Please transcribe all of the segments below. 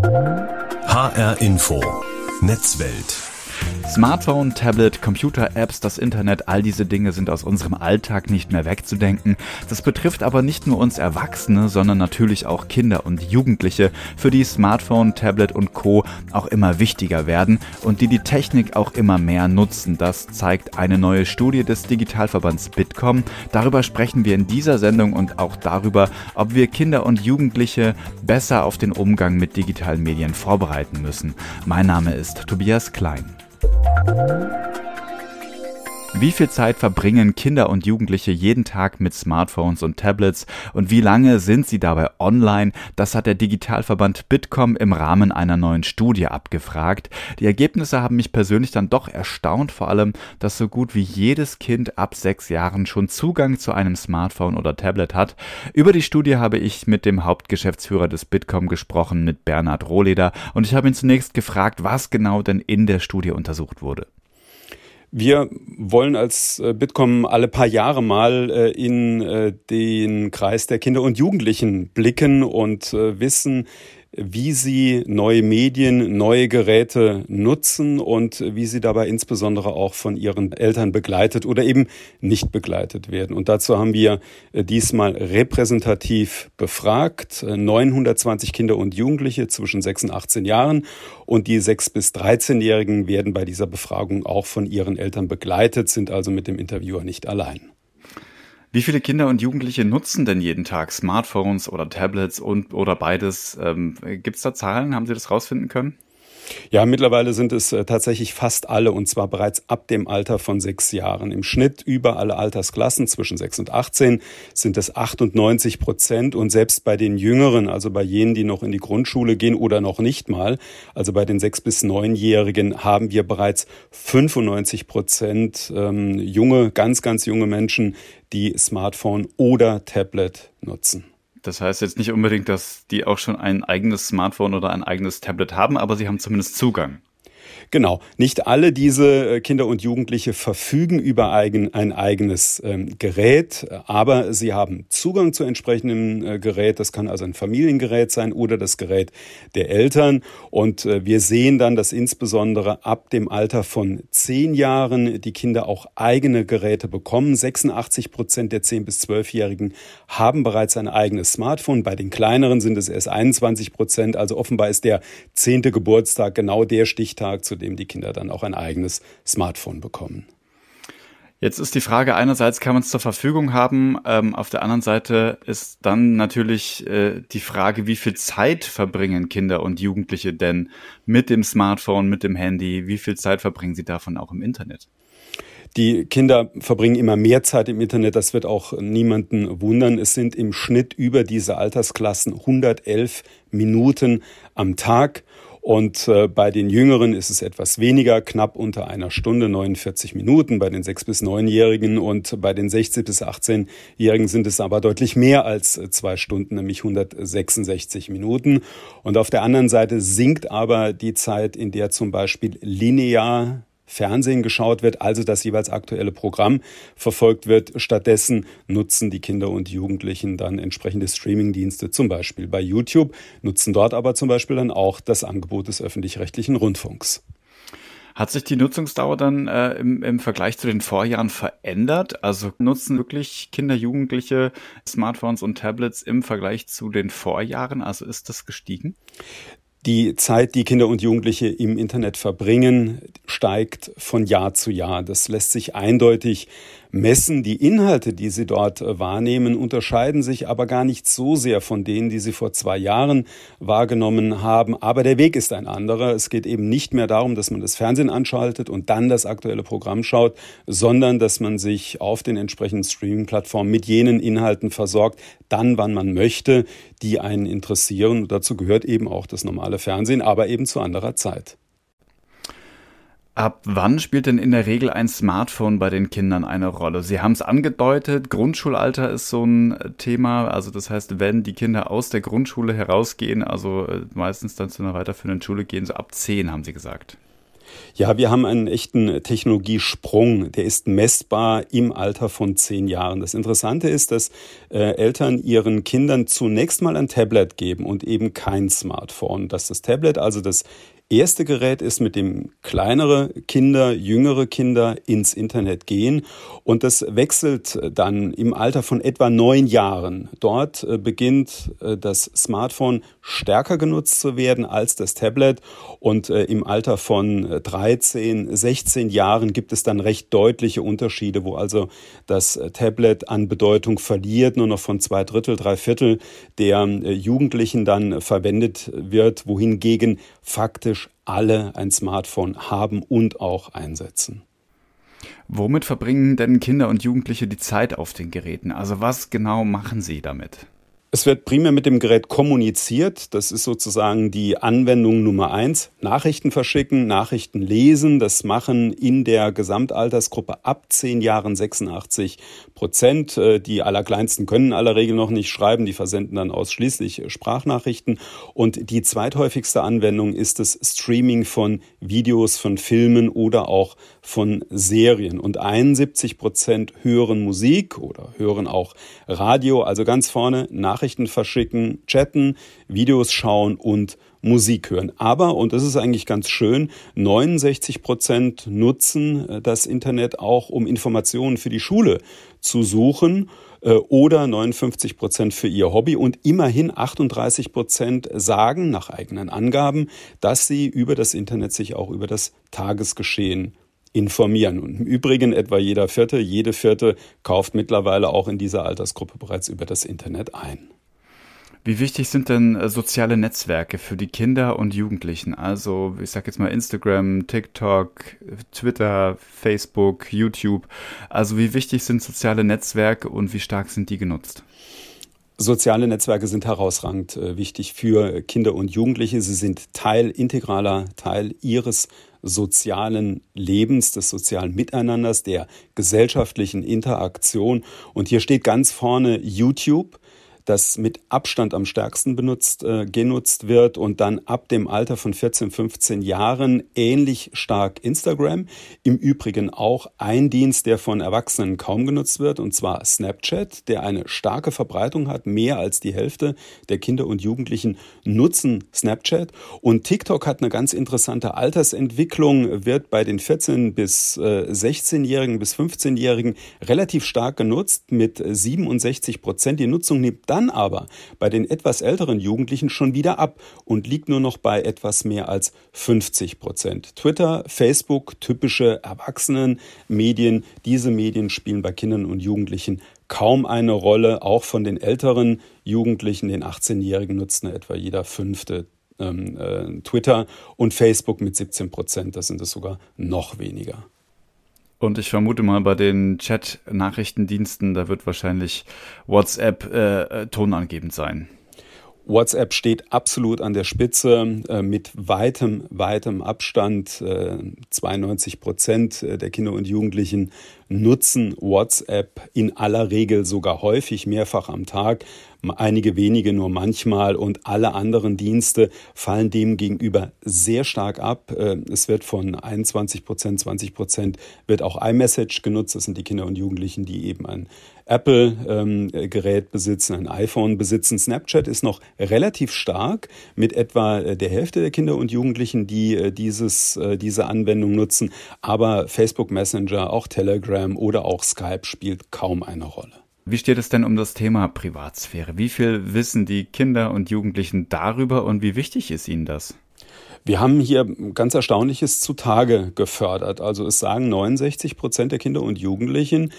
HR Info. Netzwelt Smartphone, Tablet, Computer, Apps, das Internet, all diese Dinge sind aus unserem Alltag nicht mehr wegzudenken. Das betrifft aber nicht nur uns Erwachsene, sondern natürlich auch Kinder und Jugendliche, für die Smartphone, Tablet und Co. auch immer wichtiger werden und die die Technik auch immer mehr nutzen. Das zeigt eine neue Studie des Digitalverbands Bitkom. Darüber sprechen wir in dieser Sendung und auch darüber, ob wir Kinder und Jugendliche besser auf den Umgang mit digitalen Medien vorbereiten müssen. Mein Name ist Tobias Klein. Thank you. Wie viel Zeit verbringen Kinder und Jugendliche jeden Tag mit Smartphones und Tablets und wie lange sind sie dabei online? Das hat der Digitalverband Bitkom im Rahmen einer neuen Studie abgefragt. Die Ergebnisse haben mich persönlich dann doch erstaunt, vor allem, dass so gut wie jedes Kind ab sechs Jahren schon Zugang zu einem Smartphone oder Tablet hat. Über die Studie habe ich mit dem Hauptgeschäftsführer des Bitkom gesprochen, mit Bernhard Rohleder, und ich habe ihn zunächst gefragt, was genau denn in der Studie untersucht wurde. Wir wollen als äh, Bitkom alle paar Jahre mal äh, in äh, den Kreis der Kinder und Jugendlichen blicken und wissen, wie sie neue Medien, neue Geräte nutzen und wie sie dabei insbesondere auch von ihren Eltern begleitet oder eben nicht begleitet werden. Und dazu haben wir äh, diesmal repräsentativ befragt, 920 äh, Kinder und Jugendliche zwischen 6 und 18 Jahren und die 6 bis 13-Jährigen werden bei dieser Befragung auch von ihren Eltern begleitet, sind also mit dem Interviewer nicht allein. Wie viele Kinder und Jugendliche nutzen denn jeden Tag Smartphones oder Tablets und oder beides? Ähm, Gibt es da Zahlen? Haben Sie das rausfinden können? Ja, mittlerweile sind es äh, tatsächlich fast alle und zwar bereits ab dem Alter von sechs Jahren. Im Schnitt über alle Altersklassen zwischen sechs und 18 sind es 98 Prozent und selbst bei den Jüngeren, also bei jenen, die noch in die Grundschule gehen oder noch nicht mal, also bei den sechs bis neunjährigen haben wir bereits 95 Prozent ähm, junge, ganz, ganz junge Menschen, die Smartphone oder Tablet nutzen. Das heißt jetzt nicht unbedingt, dass die auch schon ein eigenes Smartphone oder ein eigenes Tablet haben, aber sie haben zumindest Zugang. Genau, nicht alle diese äh, Kinder und Jugendliche verfügen über eigen, ein eigenes ähm, Gerät, aber sie haben Zugang zu entsprechendem äh, Gerät. Das kann also ein Familiengerät sein oder das Gerät der Eltern. Und äh, wir sehen dann, dass insbesondere ab dem Alter von zehn Jahren die Kinder auch eigene Geräte bekommen. 86 Prozent der 10- bis 12-Jährigen haben bereits ein eigenes Smartphone. Bei den kleineren sind es erst 21 Prozent. Also offenbar ist der zehnte Geburtstag genau der Stichtag, zu dem die Kinder dann auch ein eigenes Smartphone bekommen. Jetzt ist die Frage, einerseits kann man es zur Verfügung haben, ähm, auf der anderen Seite ist dann natürlich äh, die Frage, wie viel Zeit verbringen Kinder und Jugendliche denn mit dem Smartphone, mit dem Handy, wie viel Zeit verbringen sie davon auch im Internet? Die Kinder verbringen immer mehr Zeit im Internet, das wird auch niemanden wundern. Es sind im Schnitt über diese Altersklassen 111 Minuten am Tag. Und äh, bei den Jüngeren ist es etwas weniger, knapp unter einer Stunde, 49 Minuten bei den 6- bis 9-Jährigen. Und bei den 16- bis 18-Jährigen sind es aber deutlich mehr als äh, zwei Stunden, nämlich 166 Minuten. Und auf der anderen Seite sinkt aber die Zeit, in der zum Beispiel linear Fernsehen geschaut wird, also das jeweils aktuelle Programm verfolgt wird. Stattdessen nutzen die Kinder und Jugendlichen dann entsprechende Streamingdienste, zum Beispiel bei YouTube, nutzen dort aber zum Beispiel dann auch das Angebot des öffentlich-rechtlichen Rundfunks. Hat sich die Nutzungsdauer dann äh, im, im Vergleich zu den Vorjahren verändert? Also nutzen wirklich Kinder, Jugendliche Smartphones und Tablets im Vergleich zu den Vorjahren? Also ist das gestiegen? Die Zeit, die Kinder und Jugendliche im Internet verbringen, steigt von Jahr zu Jahr. Das lässt sich eindeutig messen. Die Inhalte, die sie dort äh, wahrnehmen, unterscheiden sich aber gar nicht so sehr von denen, die sie vor zwei Jahren wahrgenommen haben. Aber der Weg ist ein anderer. Es geht eben nicht mehr darum, dass man das Fernsehen anschaltet und dann das aktuelle Programm schaut, sondern dass man sich auf den entsprechenden Streaming-Plattformen mit jenen Inhalten versorgt, dann, wann man möchte, die einen interessieren. Und dazu gehört eben auch das normale Fernsehen, aber eben zu anderer Zeit. Ab wann spielt denn in der Regel ein Smartphone bei den Kindern eine Rolle? Sie haben es angedeutet, Grundschulalter ist so ein Thema. Also das heißt, wenn die Kinder aus der Grundschule herausgehen, also äh, meistens dann zu einer weiterführenden Schule gehen, so ab zehn, haben Sie gesagt. Ja, wir haben einen echten Technologiesprung. Der ist messbar im Alter von zehn Jahren. Das Interessante ist, dass äh, Eltern ihren Kindern zunächst mal ein Tablet geben und eben kein Smartphone. Dass das Tablet also das erste Gerät ist, mit dem kleinere Kinder, jüngere Kinder ins Internet gehen. Und das wechselt dann im Alter von etwa neun Jahren. Dort äh, beginnt äh, das Smartphone stärker genutzt zu werden als das Tablet. Und äh, im Alter von 13, 16 Jahren gibt es dann recht deutliche Unterschiede, wo also das Tablet an Bedeutung verliert, nur noch von zwei Drittel, drei Viertel der Jugendlichen dann verwendet wird, wohingegen faktisch alle ein Smartphone haben und auch einsetzen. Womit verbringen denn Kinder und Jugendliche die Zeit auf den Geräten? Also was genau machen sie damit? Es wird primär mit dem Gerät kommuniziert. Das ist sozusagen die Anwendung Nummer eins. Nachrichten verschicken, Nachrichten lesen. Das machen in der Gesamtaltersgruppe ab zehn Jahren 86 Prozent. Äh, die Allerkleinsten können in aller Regel noch nicht schreiben. Die versenden dann ausschließlich Sprachnachrichten. Und die zweithäufigste Anwendung ist das Streaming von Videos, von Filmen oder auch von Serien. Und 71 Prozent hören Musik oder hören auch Radio. Also ganz vorne Nachrichten Nachrichten verschicken, chatten, Videos schauen und Musik hören. Aber, und das ist eigentlich ganz schön, 69 Prozent nutzen äh, das Internet auch, um Informationen für die Schule zu suchen äh, oder 59 Prozent für ihr Hobby und immerhin 38 Prozent sagen nach eigenen Angaben, dass sie über das Internet sich auch über das Tagesgeschehen informieren. Und im Übrigen etwa jeder Vierte, jede Vierte kauft mittlerweile auch in dieser Altersgruppe bereits über das Internet ein. Wie wichtig sind denn äh, soziale Netzwerke für die Kinder und Jugendlichen? Also, ich sag jetzt mal Instagram, TikTok, Twitter, Facebook, YouTube. Also, wie wichtig sind soziale Netzwerke und wie stark sind die genutzt? Soziale Netzwerke sind herausragend äh, wichtig für Kinder und Jugendliche. Sie sind Teil, integraler Teil ihres sozialen Lebens, des sozialen Miteinanders, der gesellschaftlichen Interaktion. Und hier steht ganz vorne YouTube das mit Abstand am stärksten benutzt, äh, genutzt wird und dann ab dem Alter von 14, 15 Jahren ähnlich stark Instagram. Im Übrigen auch ein Dienst, der von Erwachsenen kaum genutzt wird, und zwar Snapchat, der eine starke Verbreitung hat. Mehr als die Hälfte der Kinder und Jugendlichen nutzen Snapchat. Und TikTok hat eine ganz interessante Altersentwicklung, wird bei den 14 bis äh, 16-Jährigen bis 15-Jährigen relativ stark genutzt mit 67 Prozent. Die Nutzung nimmt dann dann aber bei den etwas älteren Jugendlichen schon wieder ab und liegt nur noch bei etwas mehr als 50 Prozent. Twitter, Facebook, typische Erwachsenenmedien, diese Medien spielen bei Kindern und Jugendlichen kaum eine Rolle. Auch von den älteren Jugendlichen, den 18-Jährigen, nutzt etwa jeder fünfte ähm, äh, Twitter und Facebook mit 17 Prozent. Das sind es sogar noch weniger. Und ich vermute mal, bei den Chat-Nachrichtendiensten, da wird wahrscheinlich WhatsApp äh, äh, tonangebend sein. WhatsApp steht absolut an der Spitze äh, mit weitem, weitem Abstand. Äh, 92 Prozent der Kinder und Jugendlichen nutzen WhatsApp in aller Regel sogar häufig, mehrfach am Tag einige wenige nur manchmal und alle anderen Dienste fallen dem gegenüber sehr stark ab. Äh, es wird von 21 Prozent, 20 Prozent wird auch iMessage genutzt. Das sind die Kinder und Jugendlichen, die eben ein Apple-Gerät ähm, besitzen, ein iPhone besitzen. Snapchat ist noch relativ stark mit etwa äh, der Hälfte der Kinder und Jugendlichen, die äh, dieses, diese Anwendung nutzen. Aber Facebook Messenger, auch Telegram oder auch Skype spielt kaum eine Rolle. Wie steht es denn um das Thema Privatsphäre? Wie viel wissen die Kinder und Jugendlichen darüber und wie wichtig ist ihnen das? Wir haben hier ganz Erstaunliches zutage gefördert. Also es sagen 69 Prozent der Kinder und Jugendlichen,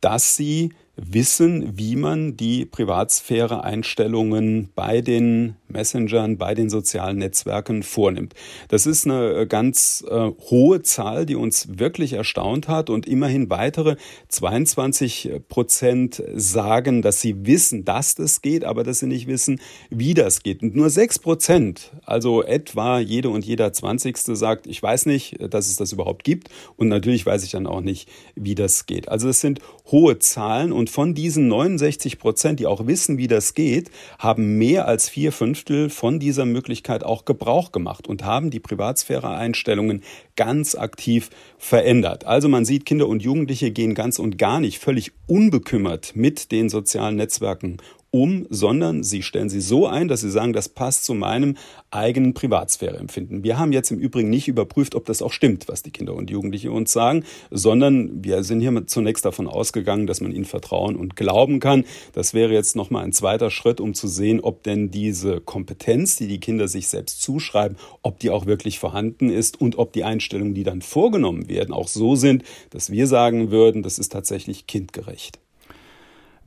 dass sie wissen, wie man die Privatsphäre-Einstellungen bei den Messengern, bei den sozialen Netzwerken vornimmt. Das ist eine äh, ganz äh, hohe Zahl, die uns wirklich erstaunt hat und immerhin weitere 22 Prozent sagen, dass sie wissen, dass das geht, aber dass sie nicht wissen, wie das geht. Und nur 6 Prozent, also etwa jede und jeder Zwanzigste sagt, ich weiß nicht, dass es das überhaupt gibt und natürlich weiß ich dann auch nicht, wie das geht. Also es sind hohe Zahlen und Und von diesen 69 Prozent, die auch wissen, wie das geht, haben mehr als vier Fünftel von dieser Möglichkeit auch Gebrauch gemacht und haben die Privatsphäre-Einstellungen ganz aktiv verändert. Also man sieht, Kinder und Jugendliche gehen ganz und gar nicht völlig unbekümmert mit den sozialen Netzwerken um, sondern sie stellen sie so ein, dass sie sagen, das passt zu meinem eigenen Privatsphäreempfinden. Wir haben jetzt im Übrigen nicht überprüft, ob das auch stimmt, was die Kinder und Jugendliche uns sagen, sondern wir sind hier zunächst davon ausgegangen, dass man ihnen vertrauen und glauben kann. Das wäre jetzt nochmal ein zweiter Schritt, um zu sehen, ob denn diese Kompetenz, die die Kinder sich selbst zuschreiben, ob die auch wirklich vorhanden ist und ob die Einstellungen, die dann vorgenommen werden, auch so sind, dass wir sagen würden, das ist tatsächlich kindgerecht.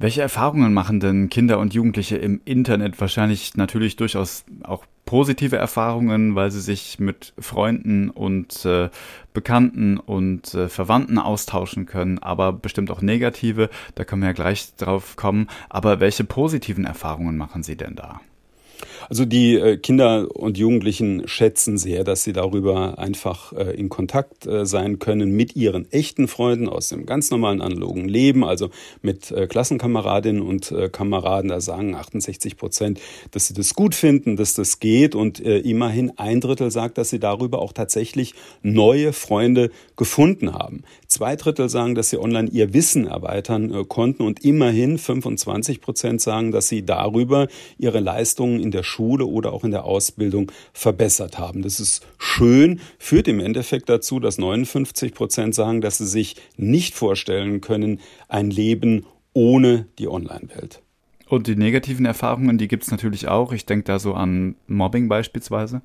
Welche Erfahrungen machen denn Kinder und Jugendliche im Internet? Wahrscheinlich natürlich durchaus auch positive Erfahrungen, weil sie sich mit Freunden und äh, Bekannten und äh, Verwandten austauschen können, aber bestimmt auch negative, da können wir ja gleich drauf kommen. Aber welche positiven Erfahrungen machen Sie denn da? Also die äh, Kinder und Jugendlichen schätzen sehr, dass sie darüber einfach äh, in Kontakt äh, sein können mit ihren echten Freunden aus dem ganz normalen analogen Leben, also mit Klassenkameradinnen und Kameraden. Da sagen 68 Prozent, dass sie das gut finden, dass das geht und immerhin ein Drittel sagt, dass sie darüber auch tatsächlich neue Freunde gefunden haben. Zwei Drittel sagen, dass sie online ihr Wissen erweitern konnten und immerhin 25 Prozent sagen, dass sie darüber ihre Leistungen in der Schule oder auch in der Ausbildung verbessert haben. Das ist schön, führt im Endeffekt dazu, dass 59 Prozent sagen, dass sie sich nicht vorstellen können, ein Leben ohne die Online-Welt. Und die negativen Erfahrungen, die gibt es natürlich auch. Ich denke da so an Mobbing beispielsweise.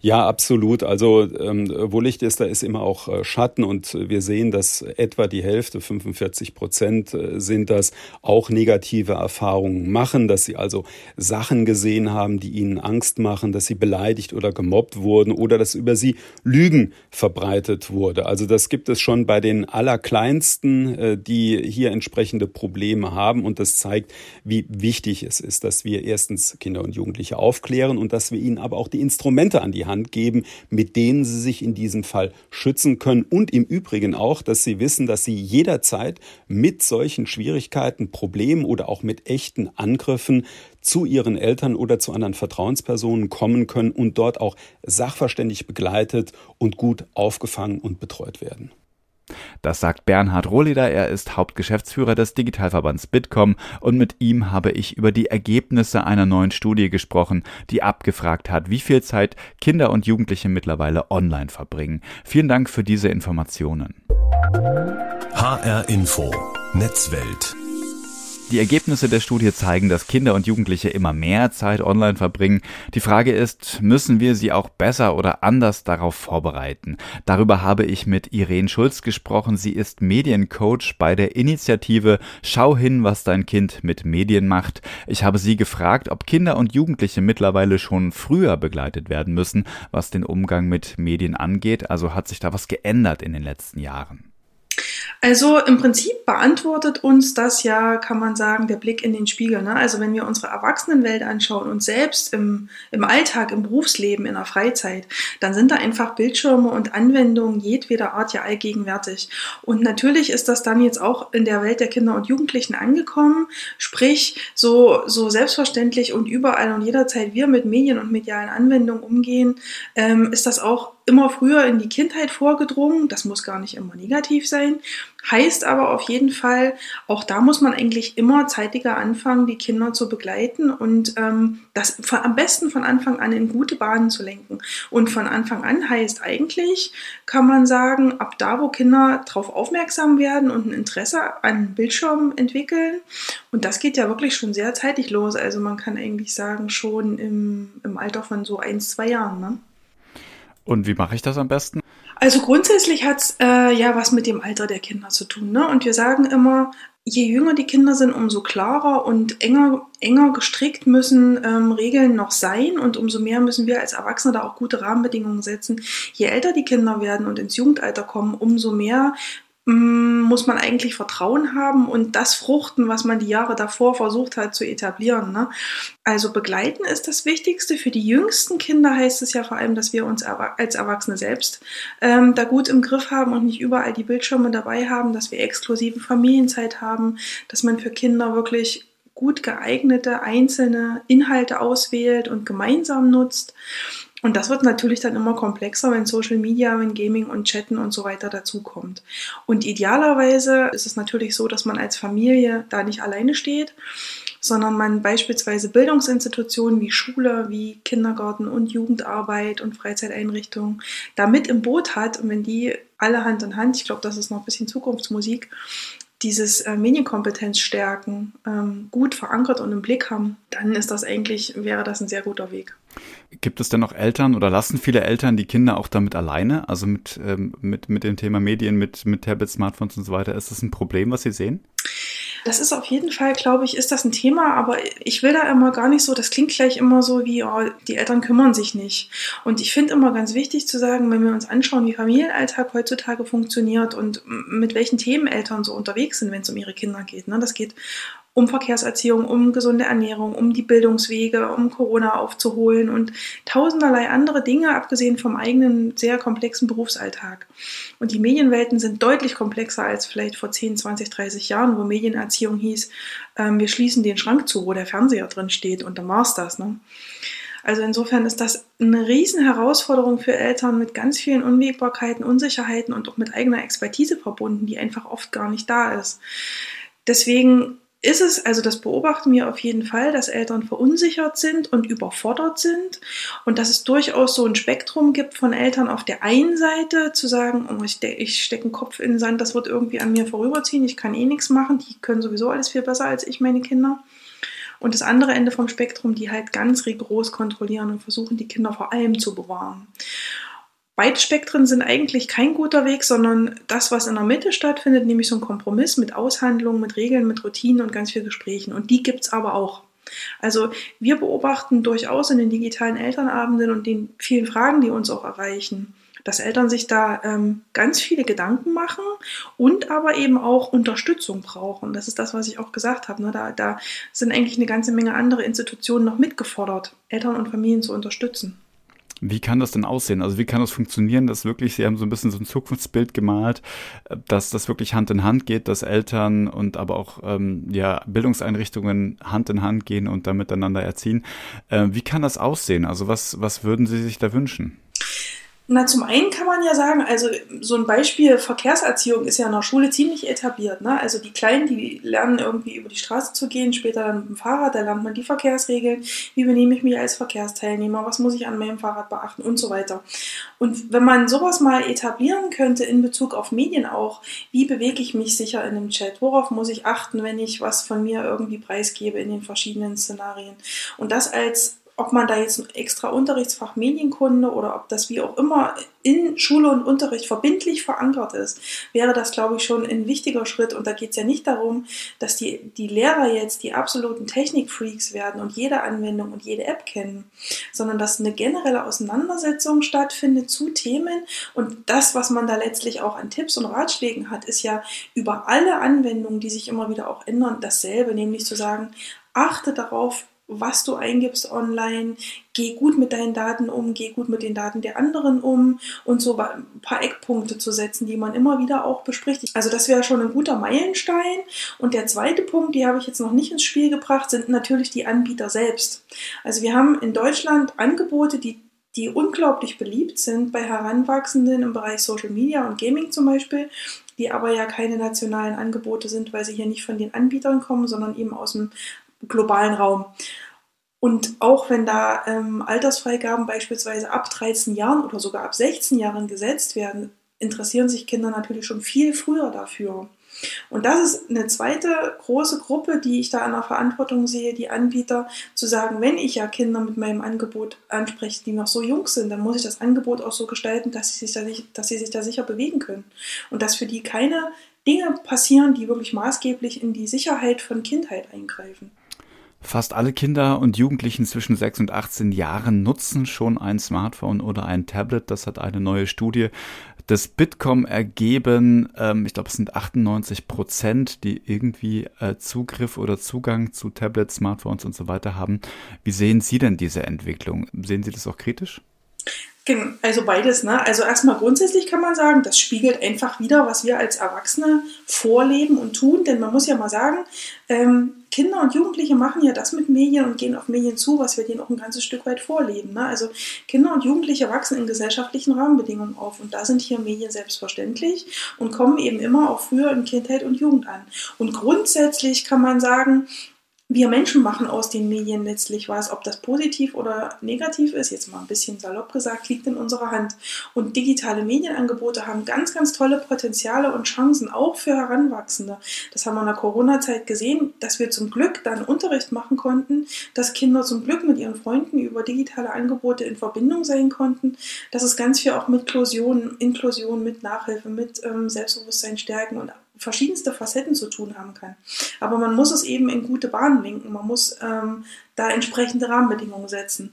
Ja, absolut. Also ähm, wo Licht ist, da ist immer auch äh, Schatten und wir sehen, dass etwa die Hälfte, 45 Prozent äh, sind das, auch negative Erfahrungen machen, dass sie also Sachen gesehen haben, die ihnen Angst machen, dass sie beleidigt oder gemobbt wurden oder dass über sie Lügen verbreitet wurde. Also das gibt es schon bei den Allerkleinsten, äh, die hier entsprechende Probleme haben und das zeigt, wie wichtig es ist, dass wir erstens Kinder und Jugendliche aufklären und dass wir ihnen aber auch die Instrumente an die Hand geben, mit denen sie sich in diesem Fall schützen können und im Übrigen auch, dass sie wissen, dass sie jederzeit mit solchen Schwierigkeiten, Problemen oder auch mit echten Angriffen zu ihren Eltern oder zu anderen Vertrauenspersonen kommen können und dort auch sachverständig begleitet und gut aufgefangen und betreut werden. Das sagt Bernhard Rohleder, er ist Hauptgeschäftsführer des Digitalverbands Bitkom und mit ihm habe ich über die Ergebnisse einer neuen Studie gesprochen, die abgefragt hat, wie viel Zeit Kinder und Jugendliche mittlerweile online verbringen. Vielen Dank für diese Informationen. HR Info Netzwelt die Ergebnisse der Studie zeigen, dass Kinder und Jugendliche immer mehr Zeit online verbringen. Die Frage ist, müssen wir sie auch besser oder anders darauf vorbereiten? Darüber habe ich mit Irene Schulz gesprochen. Sie ist Mediencoach bei der Initiative Schau hin, was dein Kind mit Medien macht. Ich habe sie gefragt, ob Kinder und Jugendliche mittlerweile schon früher begleitet werden müssen, was den Umgang mit Medien angeht. Also hat sich da was geändert in den letzten Jahren? Also im Prinzip beantwortet uns das ja, kann man sagen, der Blick in den Spiegel. Ne? Also wenn wir unsere Erwachsenenwelt anschauen und selbst im, im Alltag, im Berufsleben, in der Freizeit, dann sind da einfach Bildschirme und Anwendungen jedweder Art ja allgegenwärtig. Und natürlich ist das dann jetzt auch in der Welt der Kinder und Jugendlichen angekommen. Sprich, so, so selbstverständlich und überall und jederzeit wir mit Medien und medialen Anwendungen umgehen, ähm, ist das auch immer früher in die Kindheit vorgedrungen. Das muss gar nicht immer negativ sein. Heißt aber auf jeden Fall, auch da muss man eigentlich immer zeitiger anfangen, die Kinder zu begleiten und ähm, das von, am besten von Anfang an in gute Bahnen zu lenken. Und von Anfang an heißt eigentlich, kann man sagen, ab da, wo Kinder darauf aufmerksam werden und ein Interesse an Bildschirmen entwickeln. Und das geht ja wirklich schon sehr zeitig los. Also man kann eigentlich sagen, schon im, im Alter von so ein, zwei Jahren. Ne? Und wie mache ich das am besten? Also grundsätzlich hat es äh, ja was mit dem Alter der Kinder zu tun. Ne? Und wir sagen immer, je jünger die Kinder sind, umso klarer und enger, enger gestrickt müssen ähm, Regeln noch sein und umso mehr müssen wir als Erwachsene da auch gute Rahmenbedingungen setzen. Je älter die Kinder werden und ins Jugendalter kommen, umso mehr muss man eigentlich Vertrauen haben und das fruchten, was man die Jahre davor versucht hat zu etablieren. Ne? Also begleiten ist das Wichtigste. Für die jüngsten Kinder heißt es ja vor allem, dass wir uns als Erwachsene selbst ähm, da gut im Griff haben und nicht überall die Bildschirme dabei haben, dass wir exklusive Familienzeit haben, dass man für Kinder wirklich gut geeignete einzelne Inhalte auswählt und gemeinsam nutzt. Und das wird natürlich dann immer komplexer, wenn Social Media, wenn Gaming und Chatten und so weiter dazukommt. Und idealerweise ist es natürlich so, dass man als Familie da nicht alleine steht, sondern man beispielsweise Bildungsinstitutionen wie Schule, wie Kindergarten und Jugendarbeit und Freizeiteinrichtungen da mit im Boot hat. Und wenn die alle Hand in Hand, ich glaube, das ist noch ein bisschen Zukunftsmusik, dieses äh, Medienkompetenz stärken, ähm, gut verankert und im Blick haben, dann ist das eigentlich, wäre das ein sehr guter Weg. Gibt es denn noch Eltern oder lassen viele Eltern die Kinder auch damit alleine? Also mit, ähm, mit, mit dem Thema Medien, mit, mit Tablets, Smartphones und so weiter. Ist das ein Problem, was Sie sehen? Das ist auf jeden Fall, glaube ich, ist das ein Thema, aber ich will da immer gar nicht so, das klingt gleich immer so wie, oh, die Eltern kümmern sich nicht. Und ich finde immer ganz wichtig zu sagen, wenn wir uns anschauen, wie Familienalltag heutzutage funktioniert und mit welchen Themen Eltern so unterwegs sind, wenn es um ihre Kinder geht. Ne? Das geht um Verkehrserziehung, um gesunde Ernährung, um die Bildungswege, um Corona aufzuholen und tausenderlei andere Dinge, abgesehen vom eigenen sehr komplexen Berufsalltag. Und die Medienwelten sind deutlich komplexer als vielleicht vor 10, 20, 30 Jahren, wo Medienerziehung hieß, ähm, wir schließen den Schrank zu, wo der Fernseher drin steht und dann war's das. Ne? Also insofern ist das eine riesen Herausforderung für Eltern mit ganz vielen Unwägbarkeiten, Unsicherheiten und auch mit eigener Expertise verbunden, die einfach oft gar nicht da ist. Deswegen ist es, also das beobachten wir auf jeden Fall, dass Eltern verunsichert sind und überfordert sind und dass es durchaus so ein Spektrum gibt von Eltern auf der einen Seite zu sagen, oh, ich, ich stecke einen Kopf in den Sand, das wird irgendwie an mir vorüberziehen, ich kann eh nichts machen, die können sowieso alles viel besser als ich, meine Kinder. Und das andere Ende vom Spektrum, die halt ganz rigoros kontrollieren und versuchen, die Kinder vor allem zu bewahren. Beide Spektren sind eigentlich kein guter Weg, sondern das, was in der Mitte stattfindet, nämlich so ein Kompromiss mit Aushandlungen, mit Regeln, mit Routinen und ganz viel Gesprächen. Und die gibt's aber auch. Also wir beobachten durchaus in den digitalen Elternabenden und den vielen Fragen, die uns auch erreichen, dass Eltern sich da ähm, ganz viele Gedanken machen und aber eben auch Unterstützung brauchen. Das ist das, was ich auch gesagt habe. Ne? Da, da sind eigentlich eine ganze Menge andere Institutionen noch mitgefordert, Eltern und Familien zu unterstützen. Wie kann das denn aussehen? Also wie kann das funktionieren, dass wirklich, Sie haben so ein bisschen so ein Zukunftsbild gemalt, äh, dass das wirklich Hand in Hand geht, dass Eltern und aber auch ähm, ja, Bildungseinrichtungen Hand in Hand gehen und da miteinander erziehen. Äh, wie kann das aussehen? Also was, was würden Sie sich da wünschen? Na, zum einen kann man ja sagen, also so ein Beispiel Verkehrserziehung ist ja in der Schule ziemlich etabliert. Ne? Also die Kleinen, die lernen irgendwie über die Straße zu gehen, später dann mit dem Fahrrad, da lernt man die Verkehrsregeln, wie benehme ich mich als Verkehrsteilnehmer, was muss ich an meinem Fahrrad beachten und so weiter. Und wenn man sowas mal etablieren könnte in Bezug auf Medien auch, wie bewege ich mich sicher in einem Chat, worauf muss ich achten, wenn ich was von mir irgendwie preisgebe in den verschiedenen Szenarien. Und das als ob man da jetzt ein extra Unterrichtsfach Medienkunde oder ob das wie auch immer in Schule und Unterricht verbindlich verankert ist, wäre das, glaube ich, schon ein wichtiger Schritt. Und da geht es ja nicht darum, dass die, die Lehrer jetzt die absoluten Technikfreaks werden und jede Anwendung und jede App kennen, sondern dass eine generelle Auseinandersetzung stattfindet zu Themen. Und das, was man da letztlich auch an Tipps und Ratschlägen hat, ist ja über alle Anwendungen, die sich immer wieder auch ändern, dasselbe, nämlich zu sagen, achte darauf, was du eingibst online, geh gut mit deinen Daten um, geh gut mit den Daten der anderen um und so ein paar Eckpunkte zu setzen, die man immer wieder auch bespricht. Also das wäre schon ein guter Meilenstein. Und der zweite Punkt, die habe ich jetzt noch nicht ins Spiel gebracht, sind natürlich die Anbieter selbst. Also wir haben in Deutschland Angebote, die die unglaublich beliebt sind bei Heranwachsenden im Bereich Social Media und Gaming zum Beispiel, die aber ja keine nationalen Angebote sind, weil sie hier nicht von den Anbietern kommen, sondern eben aus dem globalen Raum. Und auch wenn da ähm, Altersfreigaben beispielsweise ab 13 Jahren oder sogar ab 16 Jahren gesetzt werden, interessieren sich Kinder natürlich schon viel früher dafür. Und das ist eine zweite große Gruppe, die ich da an der Verantwortung sehe, die Anbieter, zu sagen, wenn ich ja Kinder mit meinem Angebot anspreche, die noch so jung sind, dann muss ich das Angebot auch so gestalten, dass sie sich da, dass sie sich da sicher bewegen können. Und dass für die keine Dinge passieren, die wirklich maßgeblich in die Sicherheit von Kindheit eingreifen. Fast alle Kinder und Jugendlichen zwischen 6 und 18 Jahren nutzen schon ein Smartphone oder ein Tablet. Das hat eine neue Studie des Bitkom ergeben. Ähm, ich glaube, es sind 98 Prozent, die irgendwie äh, Zugriff oder Zugang zu Tablets, Smartphones und so weiter haben. Wie sehen Sie denn diese Entwicklung? Sehen Sie das auch kritisch? Also beides, ne? Also erstmal grundsätzlich kann man sagen, das spiegelt einfach wieder, was wir als Erwachsene vorleben und tun. Denn man muss ja mal sagen, ähm, Kinder und Jugendliche machen ja das mit Medien und gehen auf Medien zu, was wir denen auch ein ganzes Stück weit vorleben. Ne? Also Kinder und Jugendliche wachsen in gesellschaftlichen Rahmenbedingungen auf und da sind hier Medien selbstverständlich und kommen eben immer auch früher in Kindheit und Jugend an. Und grundsätzlich kann man sagen, wir Menschen machen aus den Medien letztlich was. Ob das positiv oder negativ ist, jetzt mal ein bisschen salopp gesagt, liegt in unserer Hand. Und digitale Medienangebote haben ganz, ganz tolle Potenziale und Chancen, auch für Heranwachsende. Das haben wir in der Corona-Zeit gesehen, dass wir zum Glück dann Unterricht machen konnten, dass Kinder zum Glück mit ihren Freunden über digitale Angebote in Verbindung sein konnten, dass es ganz viel auch mit Inklusion, Inklusion mit Nachhilfe, mit ähm, Selbstbewusstsein stärken und verschiedenste Facetten zu tun haben kann. Aber man muss es eben in gute Bahnen lenken. Man muss ähm, da entsprechende Rahmenbedingungen setzen.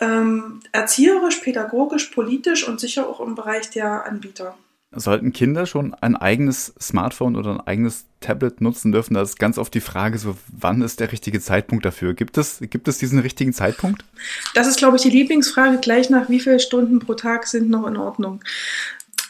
Ähm, erzieherisch, pädagogisch, politisch und sicher auch im Bereich der Anbieter. Sollten Kinder schon ein eigenes Smartphone oder ein eigenes Tablet nutzen dürfen? Da ist ganz oft die Frage, so wann ist der richtige Zeitpunkt dafür? Gibt es, gibt es diesen richtigen Zeitpunkt? Das ist, glaube ich, die Lieblingsfrage gleich nach wie viele Stunden pro Tag sind noch in Ordnung.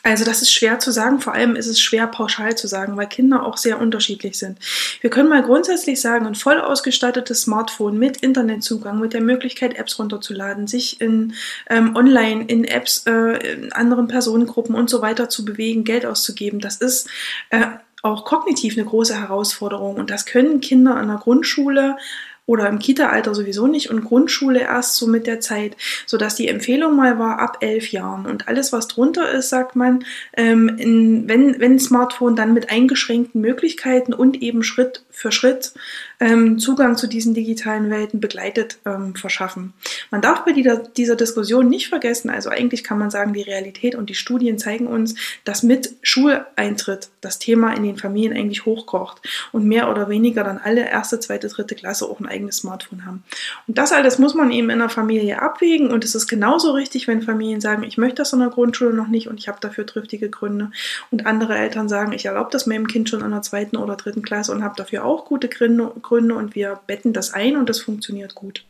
Also das ist schwer zu sagen, vor allem ist es schwer pauschal zu sagen, weil Kinder auch sehr unterschiedlich sind. Wir können mal grundsätzlich sagen, ein voll ausgestattetes Smartphone mit Internetzugang, mit der Möglichkeit, Apps runterzuladen, sich in ähm, online in Apps, äh, in anderen Personengruppen und so weiter zu bewegen, Geld auszugeben, das ist äh, auch kognitiv eine große Herausforderung und das können Kinder an der Grundschule oder im Kita-Alter sowieso nicht und Grundschule erst so mit der Zeit, so dass die Empfehlung mal war ab elf Jahren und alles was drunter ist, sagt man, ähm, in, wenn wenn Smartphone dann mit eingeschränkten Möglichkeiten und eben Schritt für Schritt ähm, Zugang zu diesen digitalen Welten begleitet ähm, verschaffen. Man darf bei dieser, dieser Diskussion nicht vergessen, also eigentlich kann man sagen, die Realität und die Studien zeigen uns, dass mit Schuleintritt das Thema in den Familien eigentlich hochkocht und mehr oder weniger dann alle erste, zweite, dritte Klasse auch ein eigenes Smartphone haben. Und das alles muss man eben in der Familie abwägen und es ist genauso richtig, wenn Familien sagen, ich möchte das in der Grundschule noch nicht und ich habe dafür triftige Gründe und andere Eltern sagen, ich erlaube das meinem Kind schon in der zweiten oder dritten Klasse und habe dafür auch gute Gründe, Gründe und wir betten das ein und das funktioniert gut.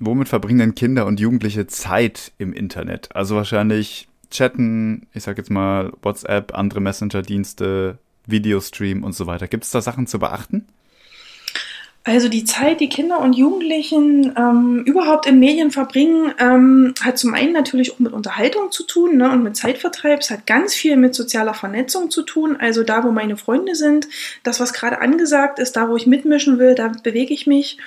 Womit verbringen denn Kinder und Jugendliche Zeit im Internet? Also wahrscheinlich chatten, ich sag jetzt mal WhatsApp, andere Messenger-Dienste, Videostream und so weiter. Gibt es da Sachen zu beachten? Also die Zeit, die Kinder und Jugendlichen ähm, überhaupt in Medien verbringen, ähm, hat zum einen natürlich auch mit Unterhaltung zu tun ne, und mit Zeitvertreib. Es hat ganz viel mit sozialer Vernetzung zu tun. Also da, wo meine Freunde sind, das, was gerade angesagt ist, da, wo ich mitmischen will, da bewege ich mich.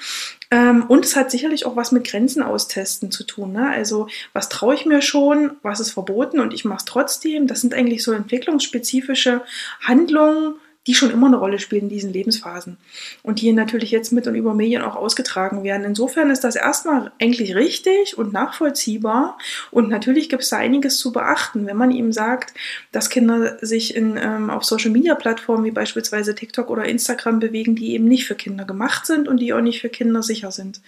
Ähm, und es hat sicherlich auch was mit Grenzen austesten zu tun. Ne? Also was traue ich mir schon, was ist verboten und ich mache es trotzdem. Das sind eigentlich so entwicklungsspezifische Handlungen, die schon immer eine Rolle spielen in diesen Lebensphasen und die natürlich jetzt mit und über Medien auch ausgetragen werden. Insofern ist das erstmal eigentlich richtig und nachvollziehbar und natürlich gibt es da einiges zu beachten, wenn man eben sagt, dass Kinder sich in, ähm, auf Social-Media-Plattformen wie beispielsweise TikTok oder Instagram bewegen, die eben nicht für Kinder gemacht sind und die auch nicht für Kinder sicher sind.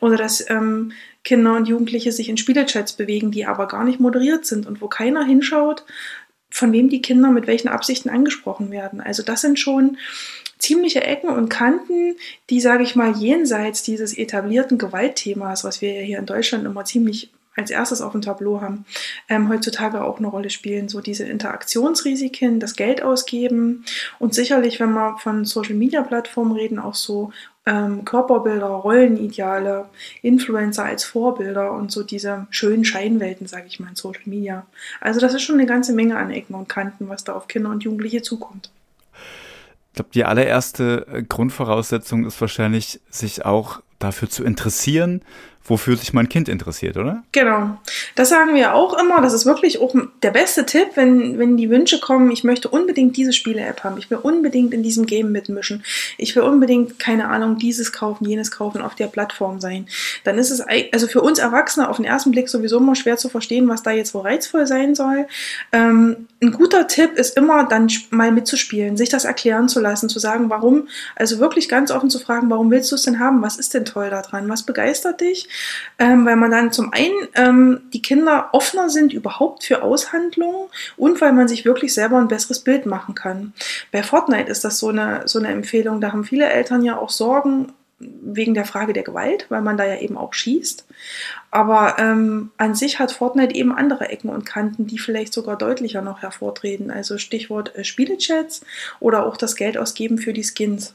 Oder dass ähm, Kinder und Jugendliche sich in Spielechats bewegen, die aber gar nicht moderiert sind und wo keiner hinschaut, von wem die Kinder mit welchen Absichten angesprochen werden. Also das sind schon ziemliche Ecken und Kanten, die, sage ich mal, jenseits dieses etablierten Gewaltthemas, was wir ja hier in Deutschland immer ziemlich als erstes auf dem Tableau haben, ähm, heutzutage auch eine Rolle spielen. So diese Interaktionsrisiken, das Geld ausgeben und sicherlich, wenn wir von Social-Media-Plattformen reden, auch so ähm, Körperbilder, Rollenideale, Influencer als Vorbilder und so diese schönen Scheinwelten, sage ich mal, in Social Media. Also das ist schon eine ganze Menge an Ecken und Kanten, was da auf Kinder und Jugendliche zukommt. Ich glaube, die allererste äh, Grundvoraussetzung ist wahrscheinlich, sich auch dafür zu interessieren, wofür sich mein Kind interessiert, oder? Genau. Das sagen wir auch immer. Das ist wirklich auch der beste Tipp, wenn, wenn die Wünsche kommen, ich möchte unbedingt diese Spiele-App haben. Ich will unbedingt in diesem Game mitmischen. Ich will unbedingt, keine Ahnung, dieses kaufen, jenes kaufen, auf der Plattform sein. Dann ist es also für uns Erwachsene auf den ersten Blick sowieso immer schwer zu verstehen, was da jetzt wo reizvoll sein soll. Ähm, ein guter Tipp ist immer dann mal mitzuspielen, sich das erklären zu lassen, zu sagen, warum, also wirklich ganz offen zu fragen, warum willst du es denn haben? Was ist denn toll daran? Was begeistert dich? Ähm, weil man dann zum einen ähm, die Kinder offener sind überhaupt für Aushandlungen und weil man sich wirklich selber ein besseres Bild machen kann. Bei Fortnite ist das so eine, so eine Empfehlung. Da haben viele Eltern ja auch Sorgen wegen der Frage der Gewalt, weil man da ja eben auch schießt. Aber ähm, an sich hat Fortnite eben andere Ecken und Kanten, die vielleicht sogar deutlicher noch hervortreten. Also Stichwort äh, Spielechats oder auch das Geld ausgeben für die Skins.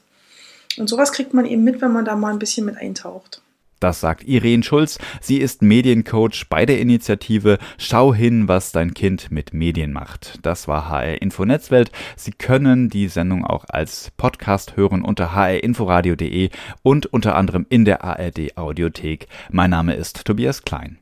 Und sowas kriegt man eben mit, wenn man da mal ein bisschen mit eintaucht. Das sagt Irene Schulz. Sie ist Mediencoach bei der Initiative Schau hin, was dein Kind mit Medien macht. Das war HR Info Netzwelt. Sie können die Sendung auch als Podcast hören unter hrinforadio.de und unter anderem in der ARD Audiothek. Mein Name ist Tobias Klein.